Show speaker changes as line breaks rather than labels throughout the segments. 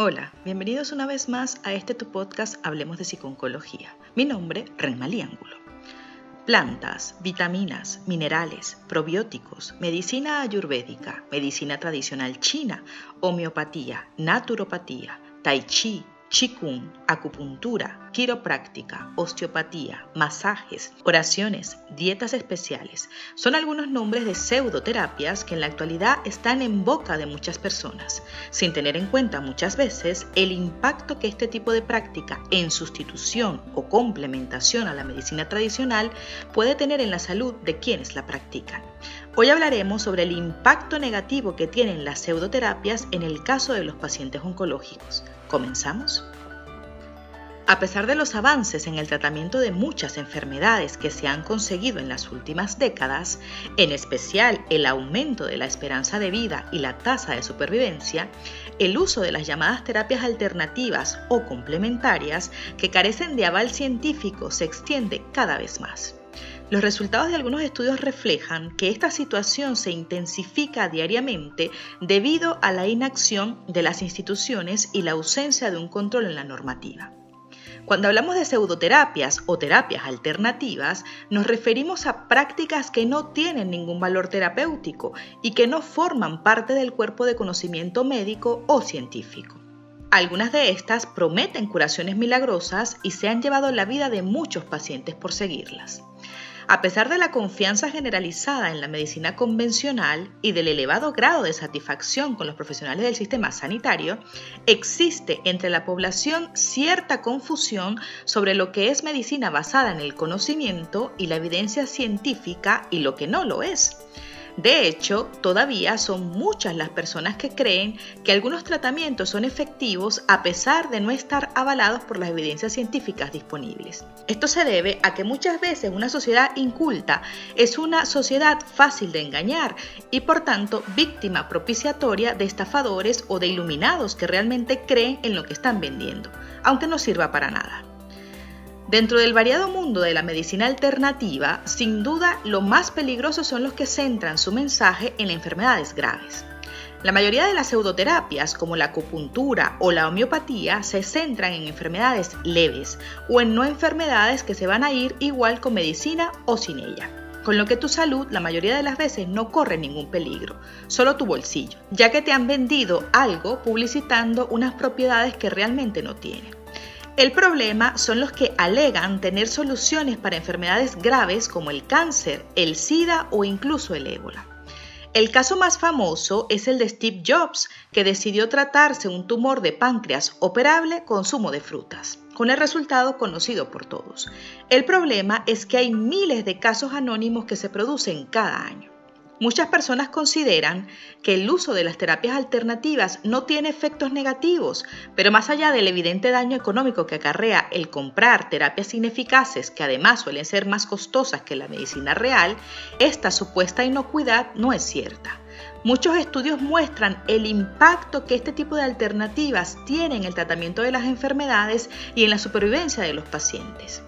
Hola, bienvenidos una vez más a este tu podcast Hablemos de Psiconcología. Mi nombre, Renmalí Ángulo. Plantas, vitaminas, minerales, probióticos, medicina ayurvédica, medicina tradicional china, homeopatía, naturopatía, tai chi, Qigong, acupuntura, quiropráctica, osteopatía, masajes, oraciones, dietas especiales son algunos nombres de pseudoterapias que en la actualidad están en boca de muchas personas, sin tener en cuenta muchas veces el impacto que este tipo de práctica en sustitución o complementación a la medicina tradicional puede tener en la salud de quienes la practican. Hoy hablaremos sobre el impacto negativo que tienen las pseudoterapias en el caso de los pacientes oncológicos. ¿Comenzamos? A pesar de los avances en el tratamiento de muchas enfermedades que se han conseguido en las últimas décadas, en especial el aumento de la esperanza de vida y la tasa de supervivencia, el uso de las llamadas terapias alternativas o complementarias que carecen de aval científico se extiende cada vez más. Los resultados de algunos estudios reflejan que esta situación se intensifica diariamente debido a la inacción de las instituciones y la ausencia de un control en la normativa. Cuando hablamos de pseudoterapias o terapias alternativas, nos referimos a prácticas que no tienen ningún valor terapéutico y que no forman parte del cuerpo de conocimiento médico o científico. Algunas de estas prometen curaciones milagrosas y se han llevado la vida de muchos pacientes por seguirlas. A pesar de la confianza generalizada en la medicina convencional y del elevado grado de satisfacción con los profesionales del sistema sanitario, existe entre la población cierta confusión sobre lo que es medicina basada en el conocimiento y la evidencia científica y lo que no lo es. De hecho, todavía son muchas las personas que creen que algunos tratamientos son efectivos a pesar de no estar avalados por las evidencias científicas disponibles. Esto se debe a que muchas veces una sociedad inculta es una sociedad fácil de engañar y por tanto víctima propiciatoria de estafadores o de iluminados que realmente creen en lo que están vendiendo, aunque no sirva para nada. Dentro del variado mundo de la medicina alternativa, sin duda lo más peligroso son los que centran su mensaje en enfermedades graves. La mayoría de las pseudoterapias, como la acupuntura o la homeopatía, se centran en enfermedades leves o en no enfermedades que se van a ir igual con medicina o sin ella con lo que tu salud la mayoría de las veces no corre ningún peligro, solo tu bolsillo, ya que te han vendido algo publicitando unas propiedades que realmente no tienen. El problema son los que alegan tener soluciones para enfermedades graves como el cáncer, el SIDA o incluso el ébola. El caso más famoso es el de Steve Jobs, que decidió tratarse un tumor de páncreas operable con zumo de frutas, con el resultado conocido por todos. El problema es que hay miles de casos anónimos que se producen cada año. Muchas personas consideran que el uso de las terapias alternativas no tiene efectos negativos, pero más allá del evidente daño económico que acarrea el comprar terapias ineficaces, que además suelen ser más costosas que la medicina real, esta supuesta inocuidad no es cierta. Muchos estudios muestran el impacto que este tipo de alternativas tienen en el tratamiento de las enfermedades y en la supervivencia de los pacientes.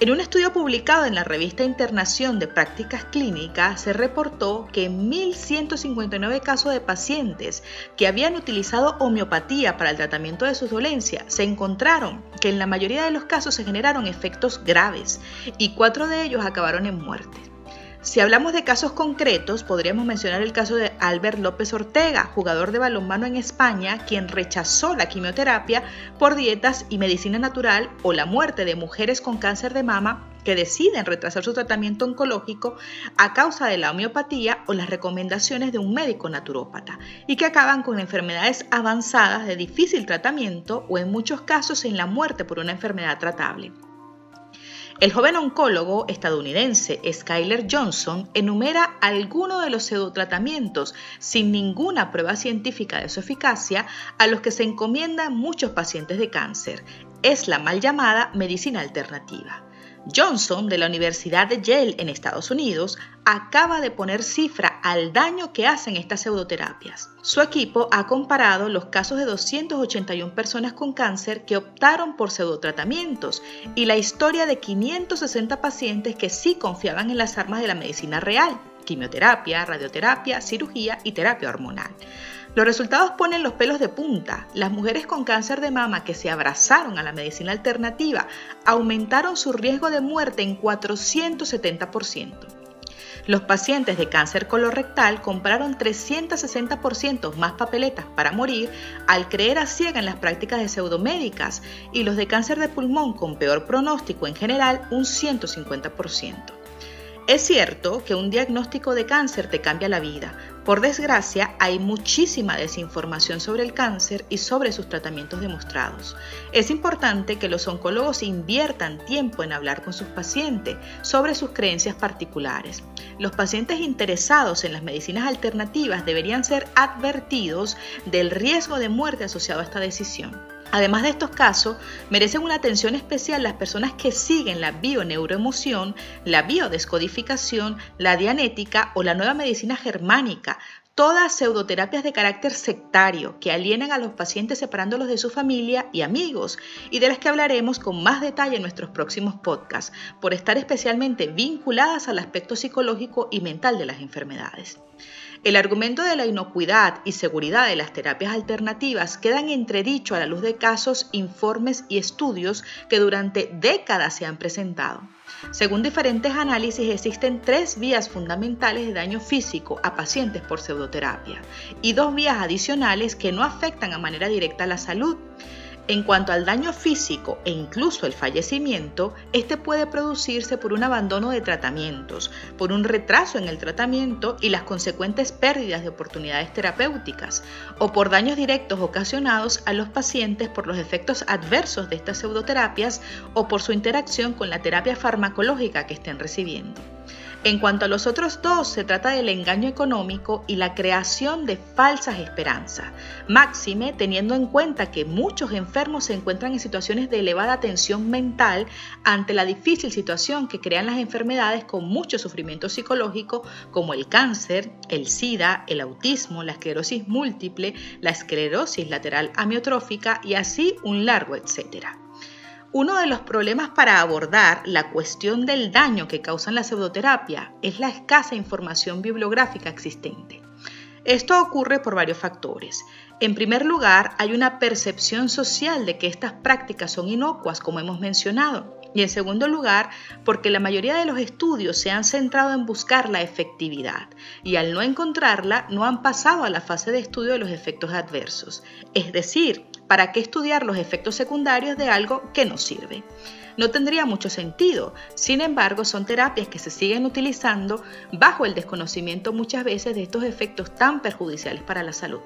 En un estudio publicado en la revista Internación de Prácticas Clínicas se reportó que en 1.159 casos de pacientes que habían utilizado homeopatía para el tratamiento de sus dolencias se encontraron que en la mayoría de los casos se generaron efectos graves y cuatro de ellos acabaron en muerte. Si hablamos de casos concretos, podríamos mencionar el caso de Albert López Ortega, jugador de balonmano en España, quien rechazó la quimioterapia por dietas y medicina natural, o la muerte de mujeres con cáncer de mama que deciden retrasar su tratamiento oncológico a causa de la homeopatía o las recomendaciones de un médico naturópata y que acaban con enfermedades avanzadas de difícil tratamiento o en muchos casos en la muerte por una enfermedad tratable. El joven oncólogo estadounidense Skyler Johnson enumera algunos de los pseudotratamientos sin ninguna prueba científica de su eficacia a los que se encomiendan muchos pacientes de cáncer. Es la mal llamada medicina alternativa. Johnson, de la Universidad de Yale en Estados Unidos, acaba de poner cifra al daño que hacen estas pseudoterapias. Su equipo ha comparado los casos de 281 personas con cáncer que optaron por pseudotratamientos y la historia de 560 pacientes que sí confiaban en las armas de la medicina real, quimioterapia, radioterapia, cirugía y terapia hormonal. Los resultados ponen los pelos de punta. Las mujeres con cáncer de mama que se abrazaron a la medicina alternativa aumentaron su riesgo de muerte en 470%. Los pacientes de cáncer colorectal compraron 360% más papeletas para morir al creer a ciega en las prácticas de pseudomédicas y los de cáncer de pulmón con peor pronóstico en general un 150%. Es cierto que un diagnóstico de cáncer te cambia la vida. Por desgracia, hay muchísima desinformación sobre el cáncer y sobre sus tratamientos demostrados. Es importante que los oncólogos inviertan tiempo en hablar con sus pacientes sobre sus creencias particulares. Los pacientes interesados en las medicinas alternativas deberían ser advertidos del riesgo de muerte asociado a esta decisión. Además de estos casos, merecen una atención especial las personas que siguen la bioneuroemoción, la biodescodificación, la dianética o la nueva medicina germánica, todas pseudoterapias de carácter sectario que alienan a los pacientes separándolos de su familia y amigos y de las que hablaremos con más detalle en nuestros próximos podcasts, por estar especialmente vinculadas al aspecto psicológico y mental de las enfermedades. El argumento de la inocuidad y seguridad de las terapias alternativas quedan entredicho a la luz de casos, informes y estudios que durante décadas se han presentado. Según diferentes análisis, existen tres vías fundamentales de daño físico a pacientes por pseudoterapia y dos vías adicionales que no afectan a manera directa a la salud. En cuanto al daño físico e incluso el fallecimiento, este puede producirse por un abandono de tratamientos, por un retraso en el tratamiento y las consecuentes pérdidas de oportunidades terapéuticas, o por daños directos ocasionados a los pacientes por los efectos adversos de estas pseudoterapias o por su interacción con la terapia farmacológica que estén recibiendo. En cuanto a los otros dos, se trata del engaño económico y la creación de falsas esperanzas, máxime teniendo en cuenta que muchos enfermos se encuentran en situaciones de elevada tensión mental ante la difícil situación que crean las enfermedades con mucho sufrimiento psicológico como el cáncer, el SIDA, el autismo, la esclerosis múltiple, la esclerosis lateral amiotrófica y así un largo etcétera. Uno de los problemas para abordar la cuestión del daño que causan la pseudoterapia es la escasa información bibliográfica existente. Esto ocurre por varios factores. En primer lugar, hay una percepción social de que estas prácticas son inocuas, como hemos mencionado. Y en segundo lugar, porque la mayoría de los estudios se han centrado en buscar la efectividad y al no encontrarla no han pasado a la fase de estudio de los efectos adversos. Es decir, ¿Para qué estudiar los efectos secundarios de algo que no sirve? No tendría mucho sentido. Sin embargo, son terapias que se siguen utilizando bajo el desconocimiento muchas veces de estos efectos tan perjudiciales para la salud.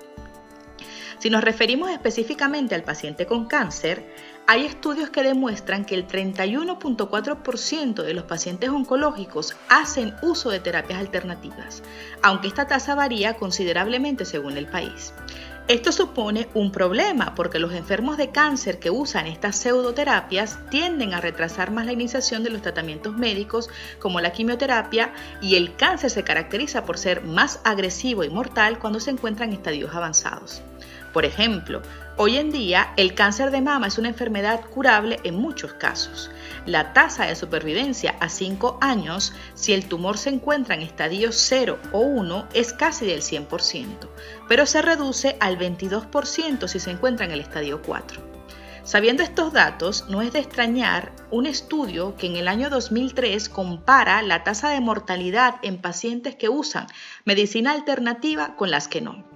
Si nos referimos específicamente al paciente con cáncer, hay estudios que demuestran que el 31.4% de los pacientes oncológicos hacen uso de terapias alternativas, aunque esta tasa varía considerablemente según el país. Esto supone un problema porque los enfermos de cáncer que usan estas pseudoterapias tienden a retrasar más la iniciación de los tratamientos médicos como la quimioterapia y el cáncer se caracteriza por ser más agresivo y mortal cuando se encuentra en estadios avanzados. Por ejemplo, hoy en día el cáncer de mama es una enfermedad curable en muchos casos. La tasa de supervivencia a 5 años, si el tumor se encuentra en estadio 0 o 1, es casi del 100%, pero se reduce al 22% si se encuentra en el estadio 4. Sabiendo estos datos, no es de extrañar un estudio que en el año 2003 compara la tasa de mortalidad en pacientes que usan medicina alternativa con las que no.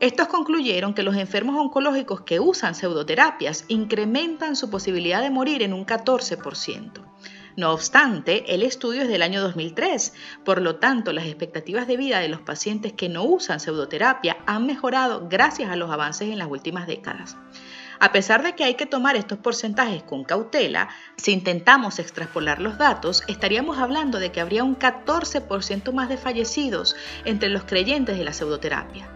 Estos concluyeron que los enfermos oncológicos que usan pseudoterapias incrementan su posibilidad de morir en un 14%. No obstante, el estudio es del año 2003, por lo tanto las expectativas de vida de los pacientes que no usan pseudoterapia han mejorado gracias a los avances en las últimas décadas. A pesar de que hay que tomar estos porcentajes con cautela, si intentamos extrapolar los datos, estaríamos hablando de que habría un 14% más de fallecidos entre los creyentes de la pseudoterapia.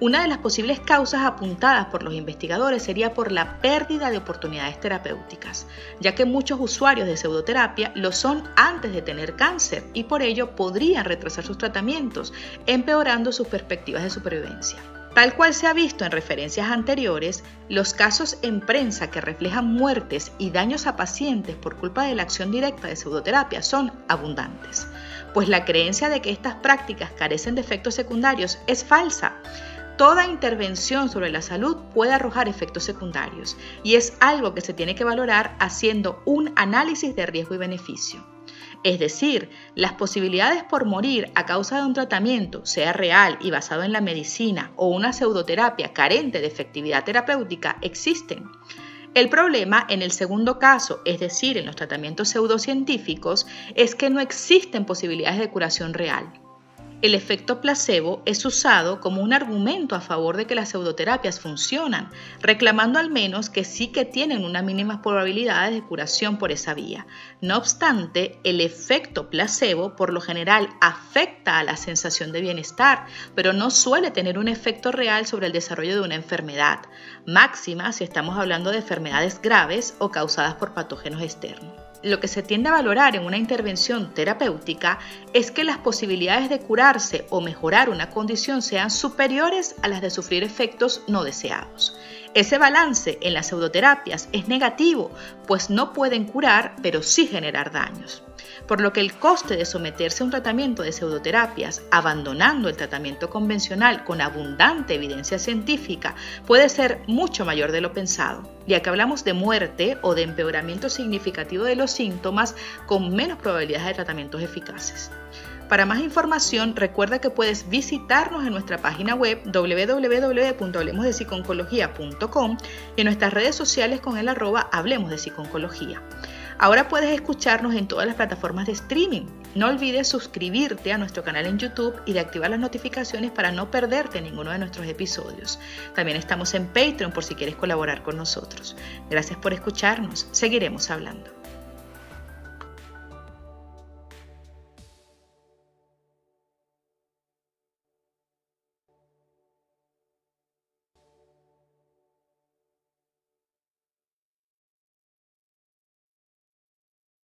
Una de las posibles causas apuntadas por los investigadores sería por la pérdida de oportunidades terapéuticas, ya que muchos usuarios de pseudoterapia lo son antes de tener cáncer y por ello podrían retrasar sus tratamientos, empeorando sus perspectivas de supervivencia. Tal cual se ha visto en referencias anteriores, los casos en prensa que reflejan muertes y daños a pacientes por culpa de la acción directa de pseudoterapia son abundantes, pues la creencia de que estas prácticas carecen de efectos secundarios es falsa toda intervención sobre la salud puede arrojar efectos secundarios y es algo que se tiene que valorar haciendo un análisis de riesgo y beneficio. Es decir, las posibilidades por morir a causa de un tratamiento, sea real y basado en la medicina o una pseudoterapia carente de efectividad terapéutica, existen. El problema en el segundo caso, es decir, en los tratamientos pseudocientíficos, es que no existen posibilidades de curación real el efecto placebo es usado como un argumento a favor de que las pseudoterapias funcionan, reclamando al menos que sí que tienen unas mínimas probabilidades de curación por esa vía. No obstante, el efecto placebo por lo general afecta a la sensación de bienestar, pero no suele tener un efecto real sobre el desarrollo de una enfermedad, máxima si estamos hablando de enfermedades graves o causadas por patógenos externos lo que se tiende a valorar en una intervención terapéutica es que las posibilidades de curarse o mejorar una condición sean superiores a las de sufrir efectos no deseados. Ese balance en las pseudoterapias es negativo, pues no pueden curar, pero sí generar daños por lo que el coste de someterse a un tratamiento de pseudoterapias, abandonando el tratamiento convencional con abundante evidencia científica, puede ser mucho mayor de lo pensado, ya que hablamos de muerte o de empeoramiento significativo de los síntomas con menos probabilidades de tratamientos eficaces. Para más información, recuerda que puedes visitarnos en nuestra página web www.hablemosdepsiconcología.com y en nuestras redes sociales con el arroba Hablemos de Psiconcología. Ahora puedes escucharnos en todas las plataformas de streaming. No olvides suscribirte a nuestro canal en YouTube y de activar las notificaciones para no perderte ninguno de nuestros episodios. También estamos en Patreon por si quieres colaborar con nosotros. Gracias por escucharnos. Seguiremos hablando.